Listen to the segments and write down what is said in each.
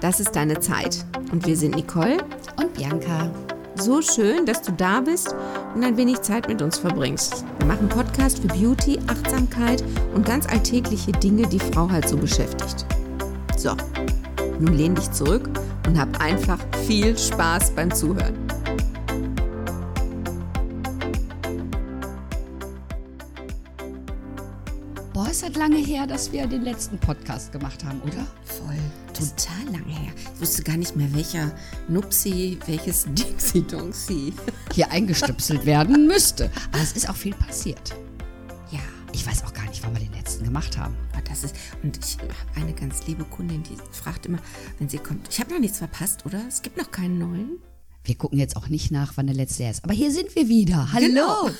Das ist deine Zeit. Und wir sind Nicole und Bianca. So schön, dass du da bist und ein wenig Zeit mit uns verbringst. Wir machen Podcast für Beauty, Achtsamkeit und ganz alltägliche Dinge, die Frau halt so beschäftigt. So, nun lehn dich zurück und hab einfach viel Spaß beim Zuhören. Boah, es hat lange her, dass wir den letzten Podcast gemacht haben, oder? Total lange her. Ich wusste gar nicht mehr, welcher Nupsi, welches Dixie Donxi hier eingestöpselt werden müsste. Aber es ist auch viel passiert. Ja. Ich weiß auch gar nicht, wann wir den letzten gemacht haben. Aber das ist, und ich habe eine ganz liebe Kundin, die fragt immer, wenn sie kommt, ich habe noch nichts verpasst, oder? Es gibt noch keinen neuen. Wir gucken jetzt auch nicht nach, wann der letzte ist. Aber hier sind wir wieder. Hallo. Genau.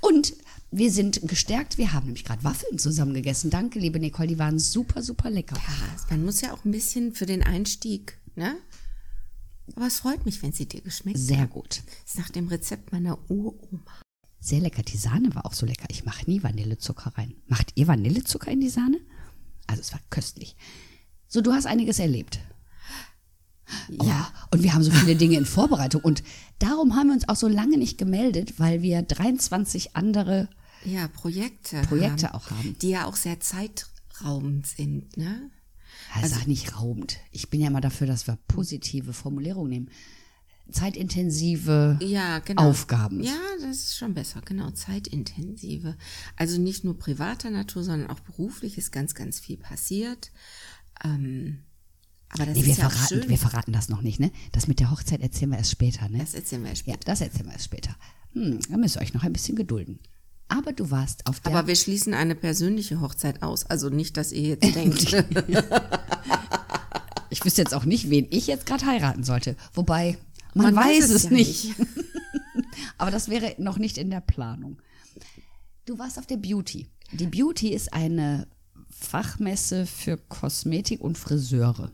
Und wir sind gestärkt. Wir haben nämlich gerade Waffeln zusammen gegessen. Danke, liebe Nicole. Die waren super, super lecker. Ja, man muss ja auch ein bisschen für den Einstieg, ne? Aber es freut mich, wenn sie dir geschmeckt Sehr gut. Das ist nach dem Rezept meiner Uroma. Sehr lecker. Die Sahne war auch so lecker. Ich mache nie Vanillezucker rein. Macht ihr Vanillezucker in die Sahne? Also es war köstlich. So, du hast einiges erlebt. Ja, und wir haben so viele Dinge in Vorbereitung. Und darum haben wir uns auch so lange nicht gemeldet, weil wir 23 andere Ja, Projekte. Projekte haben, auch haben. Die ja auch sehr zeitraubend sind, ne? Also, sag nicht raubend. Ich bin ja mal dafür, dass wir positive Formulierungen nehmen. Zeitintensive Ja, genau. Aufgaben. Ja, das ist schon besser, genau. Zeitintensive. Also nicht nur privater Natur, sondern auch beruflich ist ganz, ganz viel passiert. Ähm, aber das Nee, wir, ist ja auch verraten, schön. wir verraten das noch nicht, ne? Das mit der Hochzeit erzählen wir erst später, ne? das erzählen wir ja, später. das erzählen wir erst später. Hm, da müsst ihr euch noch ein bisschen gedulden. Aber du warst auf der Aber wir schließen eine persönliche Hochzeit aus. Also nicht, dass ihr jetzt denkt. Ich wüsste jetzt auch nicht, wen ich jetzt gerade heiraten sollte. Wobei, man, Man weiß, weiß es es ja nicht. Aber das wäre noch nicht in der Planung. Du warst auf der Beauty. Die Beauty ist eine Fachmesse für Kosmetik und Friseure.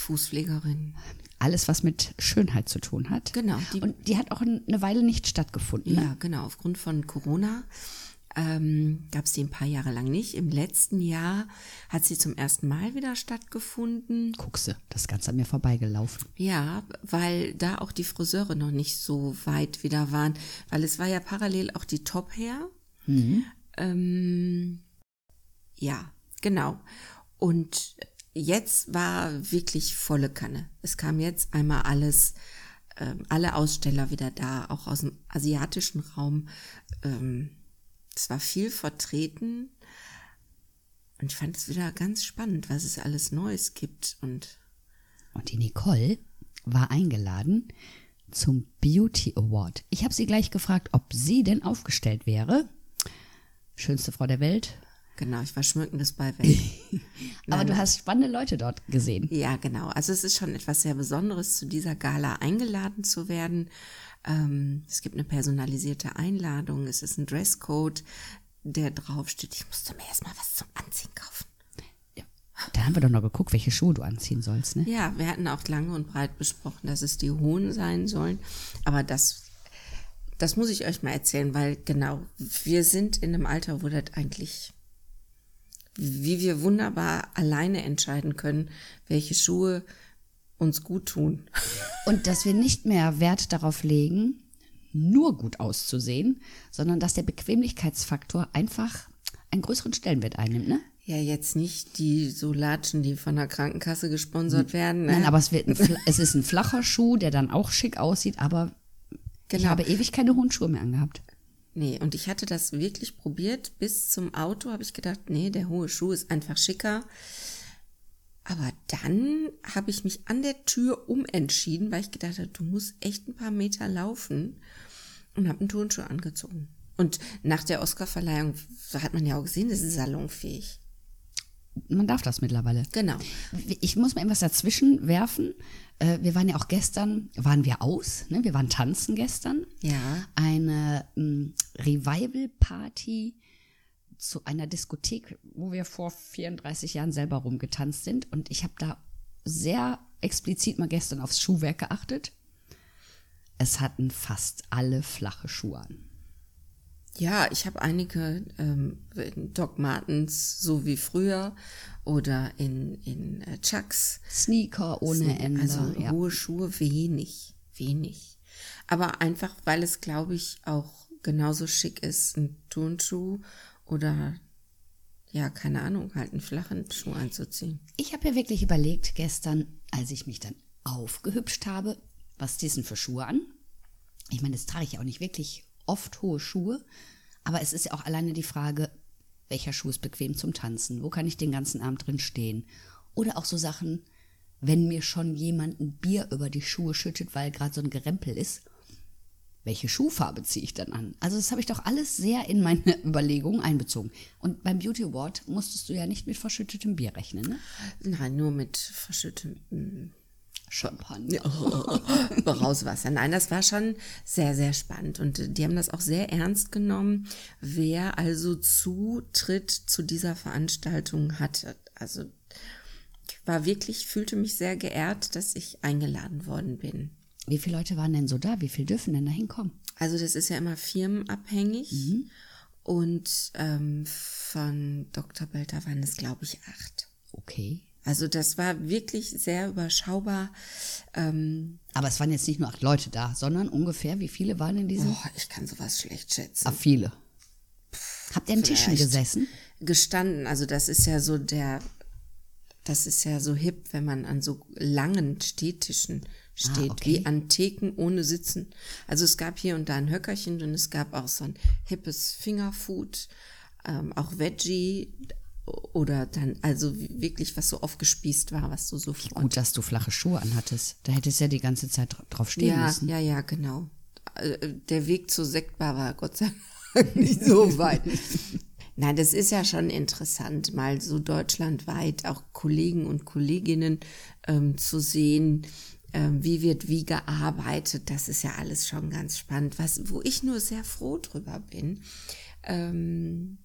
Fußpflegerin. Alles, was mit Schönheit zu tun hat. Genau, die- und die hat auch eine Weile nicht stattgefunden. Ne? Ja, genau. Aufgrund von Corona ähm, gab es die ein paar Jahre lang nicht. Im letzten Jahr hat sie zum ersten Mal wieder stattgefunden. Guckse, das Ganze an mir vorbeigelaufen. Ja, weil da auch die Friseure noch nicht so weit wieder waren, weil es war ja parallel auch die Top Hair. Ähm, ja, genau. Und jetzt war wirklich volle Kanne. Es kam jetzt einmal alles, ähm, alle Aussteller wieder da, auch aus dem asiatischen Raum. Ähm, es war viel vertreten. Und ich fand es wieder ganz spannend, was es alles Neues gibt. Und Und die Nicole war eingeladen zum Beauty Award. Ich habe sie gleich gefragt, ob sie denn aufgestellt wäre. Schönste Frau der Welt. Genau, ich war schmückendes Beiwerk. Aber du hast spannende Leute dort gesehen. Ja, genau. Also es ist schon etwas sehr Besonderes, zu dieser Gala eingeladen zu werden. Ähm, es gibt eine personalisierte Einladung, es ist ein Dresscode, der draufsteht. Ich musste mir erstmal was zum Anziehen kaufen. Ja. Dann haben wir doch noch geguckt, welche Schuhe du anziehen sollst. Ne? Ja, wir hatten auch lange und breit besprochen, dass es die hohen sein sollen. Aber das, das muss ich euch mal erzählen, weil genau, wir sind in einem Alter, wo das eigentlich, wie wir wunderbar alleine entscheiden können, welche Schuhe uns gut tun. Und dass wir nicht mehr Wert darauf legen, nur gut auszusehen, sondern dass der Bequemlichkeitsfaktor einfach einen größeren Stellenwert einnimmt. Ne? Ja, jetzt nicht die so Latschen, die von der Krankenkasse gesponsert werden. Ne? Nein, aber es, wird ein, es ist ein flacher Schuh, der dann auch schick aussieht, aber ich Genau. habe ewig keine hohen Schuhe mehr angehabt. Nee, und ich hatte das wirklich probiert. Bis zum Auto habe ich gedacht, nee, der hohe Schuh ist einfach schicker. Aber dann habe ich mich an der Tür umentschieden, weil ich gedacht habe, du musst echt ein paar Meter laufen und habe einen Turnschuh angezogen. Und nach der Oscarverleihung hat man ja auch gesehen, das ist salonfähig. Man darf das mittlerweile. Genau. Ich muss mal etwas dazwischen werfen. Äh, Wir waren ja auch gestern, waren wir aus, ne? wir waren tanzen gestern. Ja. Eine ähm, Revival-Party zu einer Diskothek, wo wir vor 34 Jahren selber rumgetanzt sind. Und ich habe da sehr explizit mal gestern aufs Schuhwerk geachtet. Es hatten fast alle flache Schuhe an. Ja, ich habe einige ähm, Doc Martens, so wie früher, oder in, in äh, Chucks. Sneaker ohne Ende. Also ja. hohe Schuhe wenig, wenig. Aber einfach, weil es, glaube ich, auch genauso schick ist, ein Turnschuh oder ja, keine Ahnung, halt einen flachen Schuh anzuziehen. Ich habe ja wirklich überlegt gestern, als ich mich dann aufgehübscht habe, was diesen für Schuhe an? Ich meine, das trage ich ja auch nicht wirklich oft hohe Schuhe, aber es ist ja auch alleine die Frage, welcher Schuh ist bequem zum Tanzen? Wo kann ich den ganzen Abend drin stehen? Oder auch so Sachen, wenn mir schon jemand ein Bier über die Schuhe schüttet, weil gerade so ein Gerempel ist, welche Schuhfarbe ziehe ich dann an? Also das habe ich doch alles sehr in meine Überlegungen einbezogen. Und beim Beauty Award musstest du ja nicht mit verschüttetem Bier rechnen, ne? Nein, nur mit verschüttetem Champagner. Rauswasser. Nein, das war schon sehr, sehr spannend. Und die haben das auch sehr ernst genommen, wer also Zutritt zu dieser Veranstaltung hatte. Also ich war wirklich, fühlte mich sehr geehrt, dass ich eingeladen worden bin. Wie viele Leute waren denn so da? Wie viele dürfen denn da hinkommen? Also das ist ja immer firmenabhängig. Und ähm, von Dr. Belter waren es, glaube ich, acht. Okay. Also das war wirklich sehr überschaubar. Ähm, Aber es waren jetzt nicht nur acht Leute da, sondern ungefähr, wie viele waren in diesem? oh, ich kann sowas schlecht schätzen. Ah, viele. Habt ihr an Tischen gesessen? Gestanden, also das ist ja so der, das ist ja so hip, wenn man an so langen Stehtischen steht, Ah, okay. wie an Theken ohne Sitzen. Also es gab hier und da ein Höckerchen und es gab auch so ein hippes Fingerfood, ähm, auch Veggie oder dann, also wirklich was so aufgespießt war, was du sofort Gut, dass du flache Schuhe anhattest. Da hättest du ja die ganze Zeit dra- drauf stehen ja, müssen. Ja, ja, genau. Äh, Der Weg zur Sektbar war Gott sei Dank nicht so weit. Nein, das ist ja schon interessant, mal so deutschlandweit auch Kollegen und Kolleginnen ähm, zu sehen, ähm, wie wird wie gearbeitet. Das ist ja alles schon ganz spannend. Was, wo ich nur sehr froh drüber bin, ähm,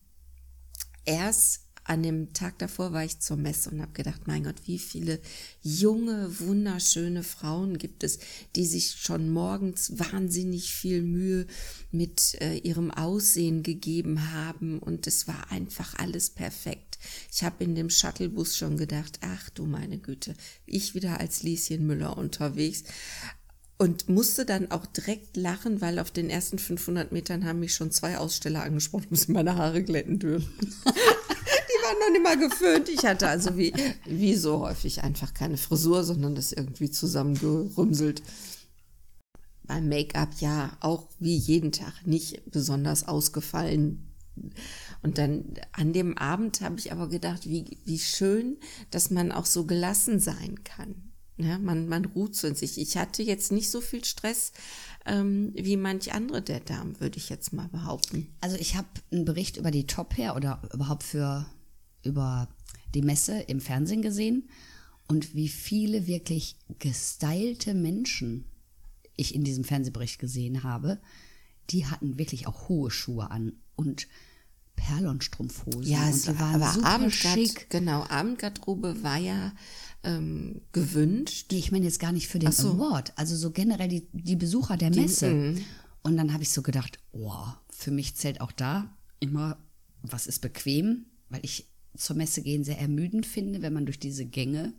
erst an dem Tag davor war ich zur Messe und habe gedacht, mein Gott, wie viele junge, wunderschöne Frauen gibt es, die sich schon morgens wahnsinnig viel Mühe mit äh, ihrem Aussehen gegeben haben und es war einfach alles perfekt. Ich habe in dem Shuttlebus schon gedacht, ach du meine Güte, ich wieder als Lieschen Müller unterwegs und musste dann auch direkt lachen, weil auf den ersten 500 Metern haben mich schon zwei Aussteller angesprochen, ob sie meine Haare glätten dürfen. Waren noch nicht mal geföhnt. Ich hatte also wie, wie so häufig einfach keine Frisur, sondern das irgendwie zusammengerümselt. Beim Make-up ja auch wie jeden Tag nicht besonders ausgefallen. Und dann an dem Abend habe ich aber gedacht, wie, wie schön, dass man auch so gelassen sein kann. Ja, man, man ruht so in sich. Ich hatte jetzt nicht so viel Stress ähm, wie manch andere der Damen, würde ich jetzt mal behaupten. Also ich habe einen Bericht über die Top Hair oder überhaupt für über die Messe im Fernsehen gesehen und wie viele wirklich gestylte Menschen ich in diesem Fernsehbericht gesehen habe, die hatten wirklich auch hohe Schuhe an und Perlonstrumpfhosen Ja, und die war, waren aber super Abendgard, schick. genau, Abendgarderobe war ja ähm, gewünscht. Nee, ich meine jetzt gar nicht für den so. Award, also so generell die, die Besucher der Messe. Und dann habe ich so gedacht, oh, für mich zählt auch da immer, was ist bequem, weil ich zur Messe gehen sehr ermüdend finde, wenn man durch diese Gänge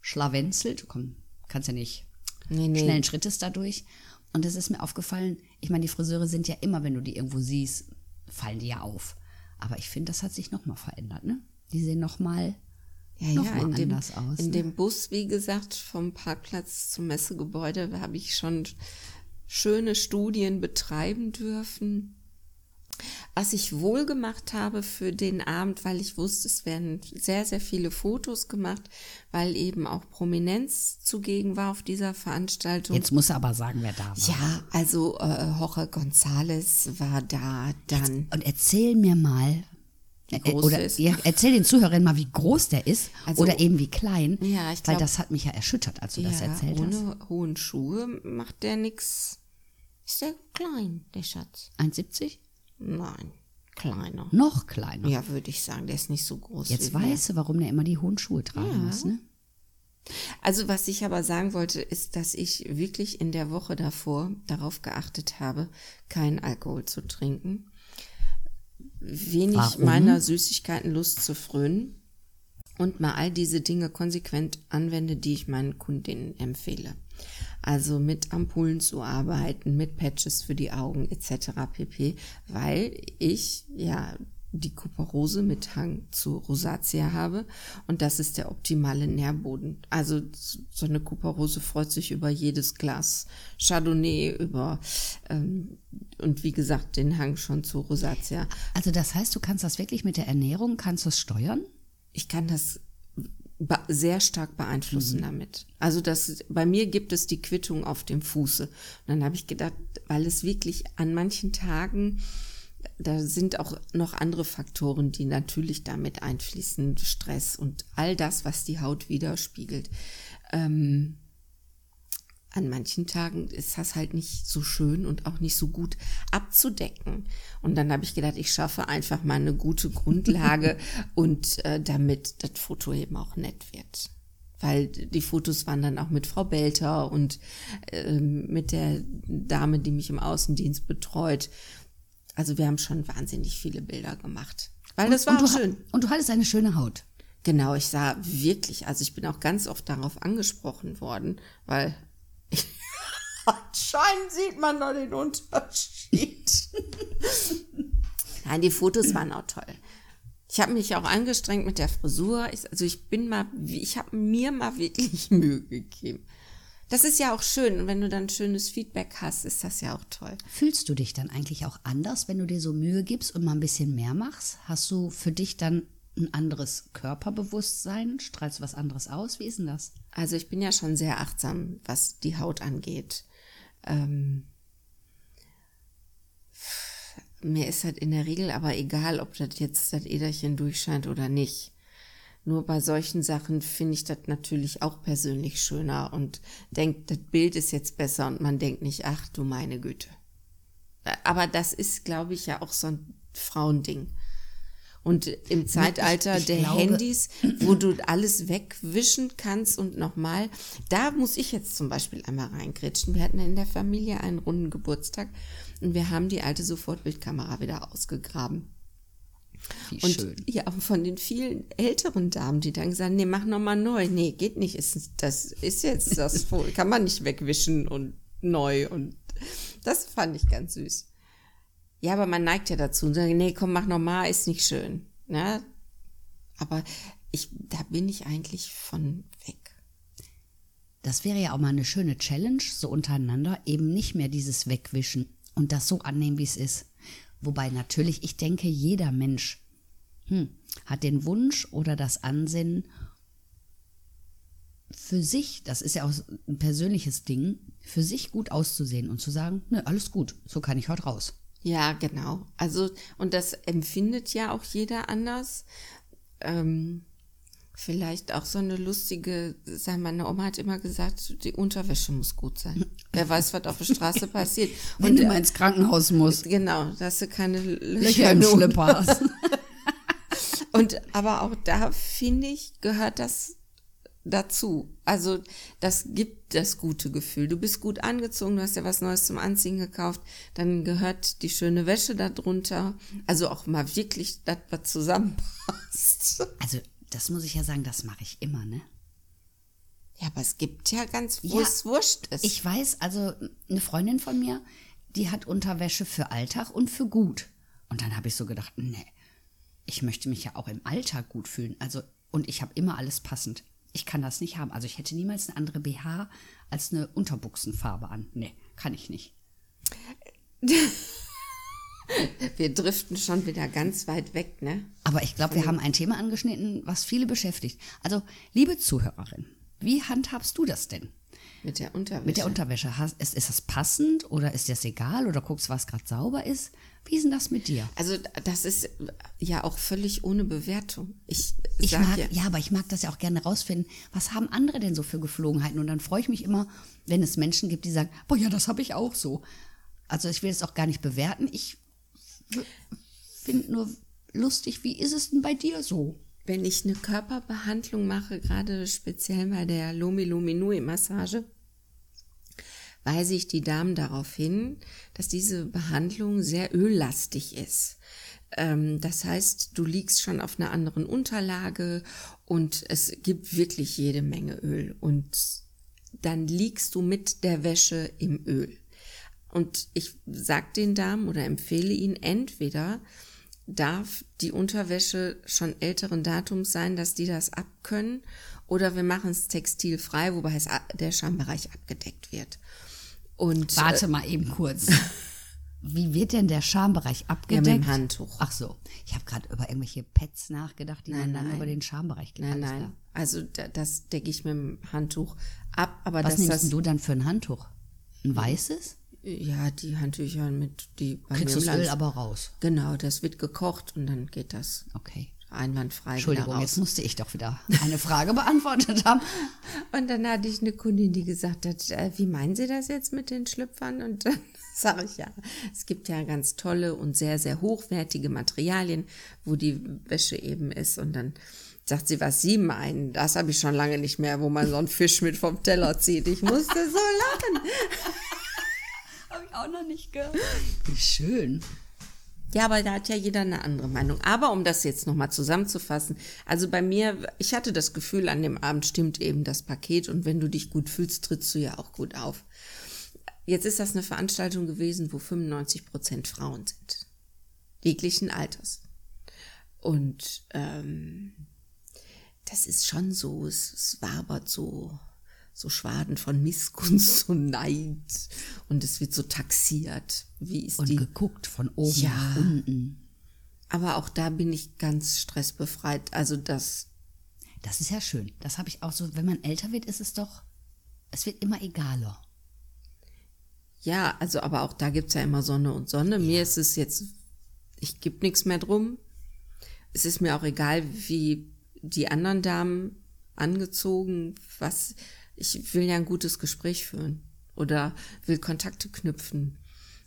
schlawenzelt. Komm, kannst ja nicht Nee, nee. schnellen Schrittes dadurch. Und es ist mir aufgefallen, ich meine, die Friseure sind ja immer, wenn du die irgendwo siehst, fallen die ja auf. Aber ich finde, das hat sich nochmal verändert, ne? Die sehen nochmal Ja, noch ja, mal in dem, anders aus. in ne? dem Bus, wie gesagt, vom Parkplatz zum Messegebäude habe ich schon schöne Studien betreiben dürfen. Was ich wohl gemacht habe für den Abend, weil ich wusste, es werden sehr, sehr viele Fotos gemacht, weil eben auch Prominenz zugegen war auf dieser Veranstaltung. Jetzt muss er aber sagen, wer da war. Ja, also äh, Jorge González war da, dann Und erzähl mir mal, Wie äh, groß oder er ist. ja, erzähl den Zuhörern mal, wie groß der ist Also- oder eben wie klein. Ja, ich Weil glaub- das hat mich ja erschüttert, als du das erzählt hast. ohne hohen Schuhe macht der nix. Ist der klein, der Schatz? 1,70? Nein, kleiner. Noch kleiner. Ja, würde ich sagen, der ist nicht so groß. Jetzt weißt du, warum der immer die hohen Schuhe tragen muss, ne? Also was ich aber sagen wollte, ist, dass ich wirklich in der Woche davor darauf geachtet habe, keinen Alkohol zu trinken. wenig Warum? meiner Süßigkeitenlust zu frönen und mal all diese Dinge konsequent anwende, die ich meinen Kundinnen empfehle. Also mit Ampullen zu arbeiten, mit Patches für die Augen etc. pp, weil ich ja die Kuperose mit Hang zu Rosatia habe und das ist der optimale Nährboden. Also so eine Kuperose freut sich über jedes Glas Chardonnay, über ähm, und wie gesagt den Hang schon zu Rosatia. Also das heißt, du kannst das wirklich mit der Ernährung, kannst du es steuern? Ich kann das sehr stark beeinflussen damit. Also das bei mir gibt es die Quittung auf dem Fuße. Und dann habe ich gedacht, weil es wirklich an manchen Tagen da sind auch noch andere Faktoren, die natürlich damit einfließen, Stress und all das, was die Haut widerspiegelt. Ähm, an manchen Tagen ist das halt nicht so schön und auch nicht so gut abzudecken. Und dann habe ich gedacht, ich schaffe einfach mal eine gute Grundlage und äh, damit das Foto eben auch nett wird. Weil die Fotos waren dann auch mit Frau Belter und ähm, mit der Dame, die mich im Außendienst betreut. Also wir haben schon wahnsinnig viele Bilder gemacht. Weil das war und auch schön. Und du hattest eine schöne Haut. Genau, ich sah wirklich, also ich bin auch ganz oft darauf angesprochen worden, weil anscheinend sieht man da den Unterschied. Nein, die Fotos waren auch toll. Ich habe mich auch angestrengt mit der Frisur. Ich, also ich bin mal, ich habe mir mal wirklich Mühe gegeben. Das ist ja auch schön. Und wenn du dann schönes Feedback hast, ist das ja auch toll. Fühlst du dich dann eigentlich auch anders, wenn du dir so Mühe gibst und mal ein bisschen mehr machst? Hast du für dich dann ein anderes Körperbewusstsein? Strahlst du was anderes aus? Wie ist denn das? Also ich bin ja schon sehr achtsam, was die Haut angeht. Ähm, mir ist halt in der Regel aber egal, ob das jetzt das Äderchen durchscheint oder nicht. Nur bei solchen Sachen finde ich das natürlich auch persönlich schöner und denkt, das Bild ist jetzt besser und man denkt nicht, ach du meine Güte. Aber das ist, glaube ich, ja auch so ein Frauending. Und im Zeitalter ich der glaube- Handys, wo du alles wegwischen kannst und nochmal, da muss ich jetzt zum Beispiel einmal reingrätschen. Wir hatten in der Familie einen runden Geburtstag und wir haben die alte Sofortbildkamera wieder ausgegraben. Wie Und schön. ja, von den vielen älteren Damen, die dann sagen, nee, mach nochmal neu. Nee, geht nicht. Ist, das ist jetzt das, kann man nicht wegwischen und neu. Und das fand ich ganz süß. Ja, aber man neigt ja dazu und sagt, nee, komm, mach nochmal, ist nicht schön. Ne? Aber ich, da bin ich eigentlich von weg. Das wäre ja auch mal eine schöne Challenge, so untereinander, eben nicht mehr dieses Wegwischen und das so annehmen, wie es ist. Wobei natürlich, ich denke, jeder Mensch hm, hat den Wunsch oder das Ansinnen, für sich, das ist ja auch ein persönliches Ding, für sich gut auszusehen und zu sagen, ne, alles gut, so kann ich heute raus. Ja, genau. Also, und das empfindet ja auch jeder anders. Ähm, vielleicht auch so eine lustige, sag meine Oma hat immer gesagt, die Unterwäsche muss gut sein. Wer weiß, was auf der Straße passiert. Wenn du mal ins Krankenhaus musst, Genau, dass du keine Löcher, im Schlipper hast. Und aber auch da finde ich, gehört das dazu. Also das gibt das gute Gefühl. Du bist gut angezogen, du hast ja was Neues zum Anziehen gekauft, dann gehört die schöne Wäsche darunter. Also auch mal wirklich das, was zusammenpasst. Also, das muss ich ja sagen, das mache ich immer, ne? Ja, aber es gibt ja ganz, wo Ja, es wurscht ist. Ich weiß, also eine Freundin von mir, die hat Unterwäsche für Alltag und für gut. Und dann habe ich so gedacht, nee, ich möchte mich ja auch im Alltag gut fühlen. Also, und ich habe immer alles passend. Ich kann das nicht haben. Also ich hätte niemals eine andere BH als eine Unterbuchsenfarbe an. Nee, kann ich nicht. Wir driften schon wieder ganz weit weg, ne? Aber ich glaube, wir haben ein Thema angeschnitten, was viele beschäftigt. Also, liebe Zuhörerin, wie handhabst du das denn? Mit der Unterwäsche. Mit der Unterwäsche, ist, ist das passend oder ist das egal oder guckst, was gerade sauber ist? Wie ist denn das mit dir? also das ist ja auch völlig ohne Bewertung. Ich, Ich mag, ja, ja, aber ich mag das ja auch gerne rausfinden. Was haben andere denn so für Geflogenheiten? Und dann freue ich mich immer, wenn es Menschen gibt, die sagen, boah, ja, das habe ich auch so. Also ich will es auch gar nicht bewerten. Ich finde nur lustig, wie ist es denn bei dir so? Wenn ich eine Körperbehandlung mache, gerade speziell bei der Lomi Lomi Nui Massage, weise ich die Damen darauf hin, dass diese Behandlung sehr öllastig ist. Ähm, das heißt, du liegst schon auf einer anderen Unterlage und es gibt wirklich jede Menge Öl. Und dann liegst du mit der Wäsche im Öl. Und ich sag den Damen oder empfehle ihnen entweder darf die Unterwäsche schon älteren Datums sein, dass die das abkönnen, oder wir machen es textilfrei, wobei es der Schambereich abgedeckt wird. Und warte äh, mal eben kurz. Wie wird denn der Schambereich abgedeckt? Ja, mit dem Handtuch. Ach so, ich habe gerade über irgendwelche Pads nachgedacht, die nein, man dann nein. über den Schambereich geht. Nein, nein. Also das decke ich mit dem Handtuch ab. Aber Was nimmst das, du dann für ein Handtuch? Ein weißes? Ja, die Handtücher mit die bei Kriegst du das Öl aber raus. Genau, das wird gekocht und dann geht das. Okay. Einwandfrei. Entschuldigung, jetzt musste ich doch wieder eine Frage beantwortet haben. Und dann hatte ich eine Kundin, die gesagt hat, äh, wie meinen Sie das jetzt mit den Schlüpfern? Und dann sage ich ja, es gibt ja ganz tolle und sehr, sehr hochwertige Materialien, wo die Wäsche eben ist. Und dann sagt sie, was Sie meinen, das habe ich schon lange nicht mehr, wo man so einen Fisch mit vom Teller zieht. Ich musste so lachen. ich auch noch nicht gehört. Wie schön. Ja, aber da hat ja jeder eine andere Meinung. Aber um das jetzt nochmal zusammenzufassen, also bei mir, ich hatte das Gefühl, an dem Abend stimmt eben das Paket und wenn du dich gut fühlst, trittst du ja auch gut auf. Jetzt ist das eine Veranstaltung gewesen, wo 95 Prozent Frauen sind. Jeglichen Alters. Und ähm, das ist schon so, es, es wabert so so Schwaden von Missgunst und Neid und es wird so taxiert. Wie ist und die? geguckt von oben ja. nach unten. Aber auch da bin ich ganz stressbefreit. Also das. Das ist ja schön. Das habe ich auch so. Wenn man älter wird, ist es doch. Es wird immer egaler. Ja, also aber auch da gibt es ja immer Sonne und Sonne. Ja. Mir ist es jetzt. Ich gebe nichts mehr drum. Es ist mir auch egal, wie die anderen Damen angezogen, was ich will ja ein gutes Gespräch führen oder will Kontakte knüpfen.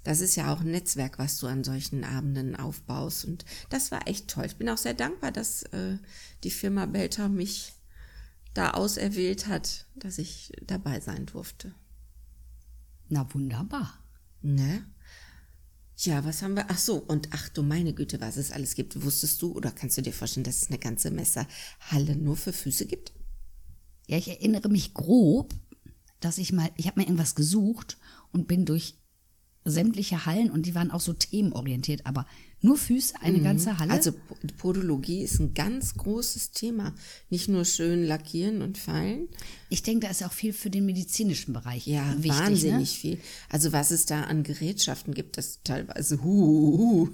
Das ist ja auch ein Netzwerk, was du an solchen Abenden aufbaust. Und das war echt toll. Ich bin auch sehr dankbar, dass äh, die Firma Belter mich da auserwählt hat, dass ich dabei sein durfte. Na wunderbar. Ne? Ja, was haben wir? Ach so, und ach du meine Güte, was es alles gibt. Wusstest du oder kannst du dir vorstellen, dass es eine ganze Messerhalle nur für Füße gibt? Ja, ich erinnere mich grob, dass ich mal, ich habe mir irgendwas gesucht und bin durch sämtliche Hallen und die waren auch so themenorientiert, aber nur Füße, eine mhm. ganze Halle. Also Podologie ist ein ganz großes Thema. Nicht nur schön lackieren und feilen. Ich denke, da ist auch viel für den medizinischen Bereich ja, wichtig. wahnsinnig ne? viel. Also was es da an Gerätschaften gibt, das teilweise hu, hu, hu.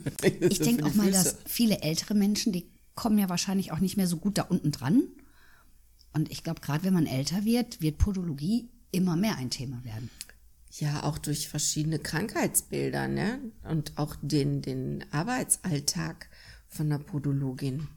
Ich denke auch mal, dass viele ältere Menschen, die kommen ja wahrscheinlich auch nicht mehr so gut da unten dran. Und ich glaube, gerade wenn man älter wird, wird Podologie immer mehr ein Thema werden. Ja, auch durch verschiedene Krankheitsbilder, ne? Und auch den, den Arbeitsalltag von der Podologin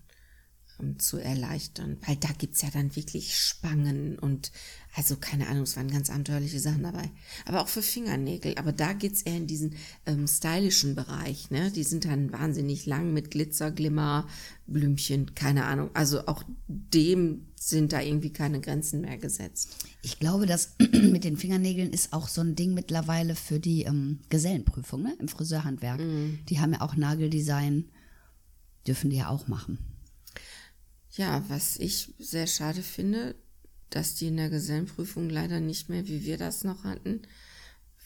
zu erleichtern. Weil da gibt's ja dann wirklich Spangen und also keine Ahnung, es waren ganz abenteuerliche Sachen dabei. Aber auch für Fingernägel. Aber da geht's eher in diesen ähm, stylischen Bereich, ne? Die sind dann wahnsinnig lang mit Glitzer, Glimmer, Blümchen, keine Ahnung. Also auch dem sind da irgendwie keine Grenzen mehr gesetzt. Ich glaube, dass mit den Fingernägeln ist auch so ein Ding mittlerweile für die ähm, Gesellenprüfung ne? im Friseurhandwerk. Mm. Die haben ja auch Nageldesign, dürfen die ja auch machen. Ja, was ich sehr schade finde, dass die in der Gesellenprüfung leider nicht mehr, wie wir das noch hatten,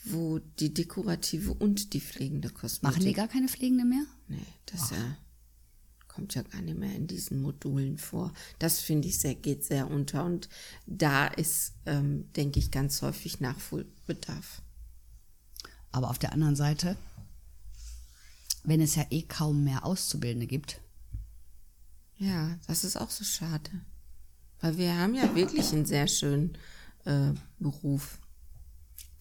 wo die dekorative und die pflegende Kosmetik. Machen die gar keine pflegende mehr? Nee, das ja kommt ja gar nicht mehr in diesen Modulen vor. Das finde ich sehr, geht sehr unter und da ist, ähm, denke ich, ganz häufig Nachholbedarf. Aber auf der anderen Seite, wenn es ja eh kaum mehr Auszubildende gibt. Ja, das ist auch so schade. Weil wir haben ja wirklich einen sehr schönen äh, Beruf.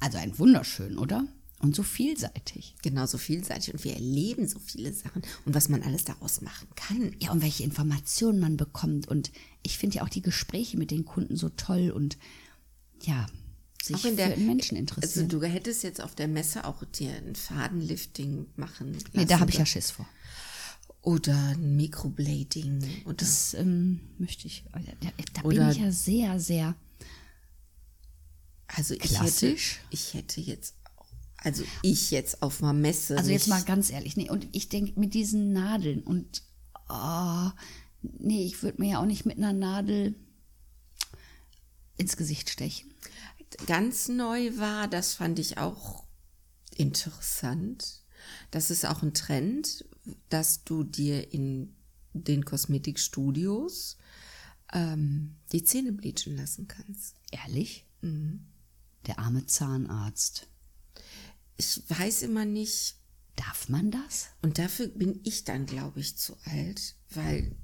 Also einen wunderschönen, oder? Und so vielseitig. Genau, so vielseitig. Und wir erleben so viele Sachen und was man alles daraus machen kann. Ja, und welche Informationen man bekommt. Und ich finde ja auch die Gespräche mit den Kunden so toll und ja, sich auch in der, für Menschen interessieren. Also du hättest jetzt auf der Messe auch dir ein Fadenlifting machen lassen. Nee, da habe ich ja Schiss vor. Oder ein Microblading. Oder das ähm, möchte ich. Da, da bin ich ja sehr, sehr also klassisch. Ich hätte, ich hätte jetzt Also ich jetzt auf einer Messe. Also jetzt mal ganz ehrlich, nee, und ich denke mit diesen Nadeln und oh, nee, ich würde mir ja auch nicht mit einer Nadel ins Gesicht stechen. ganz neu war, das fand ich auch interessant. Das ist auch ein Trend, dass du dir in den Kosmetikstudios ähm, die Zähne bleachen lassen kannst. Ehrlich? Mhm. Der arme Zahnarzt. Ich weiß immer nicht, Darf man das? und dafür bin ich dann, glaube ich, zu alt, weil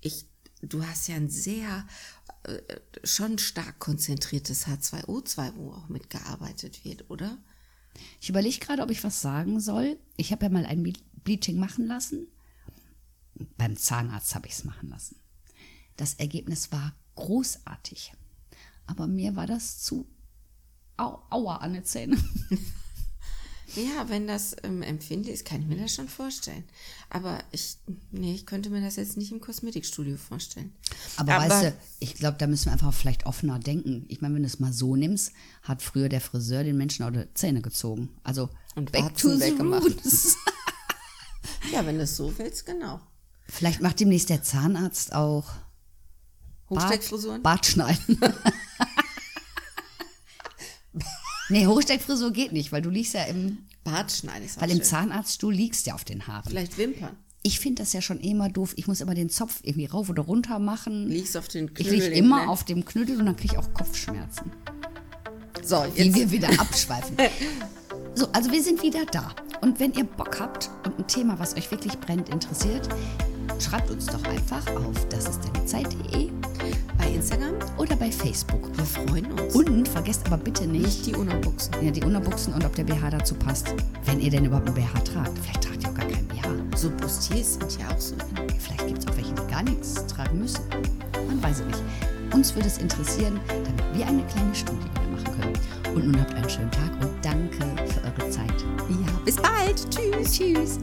ich, du hast ja ein sehr, äh, schon stark konzentriertes H2O2, wo auch mitgearbeitet wird, oder? Ich überlege gerade, ob ich was sagen soll. Ich habe ja mal ein Bleaching machen lassen. Beim Zahnarzt habe ich es machen lassen. Das Ergebnis war großartig. Aber mir war das zu au aua an den Zähnen. Ja, wenn das ähm, empfindlich ist, kann ich mir das schon vorstellen. Aber ich, nee, ich könnte mir das jetzt nicht im Kosmetikstudio vorstellen. Aber, weißt du, ich glaube, da müssen wir einfach vielleicht offener denken. Ich meine, wenn du es mal so nimmst, hat früher der Friseur den Menschen auch die Zähne gezogen. Also Und back to the weggemacht. Ja, wenn du es so willst, genau. Vielleicht macht demnächst der Zahnarzt auch Hochsteckfrisuren? Bart schneiden. nee, Hochsteckfrisur geht nicht, weil du liegst ja im, Bart schneiden weil im schön. Zahnarztstuhl liegst ja auf den Haaren. Vielleicht Wimpern. Ich finde das ja schon immer doof. Ich muss immer den Zopf irgendwie rauf oder runter machen. Liegst auf den ich Knödel. liege immer ne? auf dem Knödel und dann kriege ich auch Kopfschmerzen. So, Wie jetzt wir wieder abschweifen. So, also wir sind wieder da. Und wenn ihr Bock habt und ein Thema, was euch wirklich brennt, interessiert, schreibt uns doch einfach auf das ist deine Zeit.de bei Instagram. oder bei Facebook. Wir freuen uns. Und vergesst aber bitte nicht, nicht die Unobuchsen. ja, die Unterbuchsen und ob der BH dazu passt. Wenn ihr denn überhaupt einen BH tragt. Vielleicht tragt ihr auch gar keinen BH. So Bustiers sind ja auch so. Vielleicht gibt es auch welche, die gar nichts tragen müssen. Man weiß es nicht. Uns würde es interessieren, damit wir eine kleine Studie machen können. Und nun habt einen schönen Tag und danke für eure Zeit. Ja, bis bald. Tschüss. Tschüss.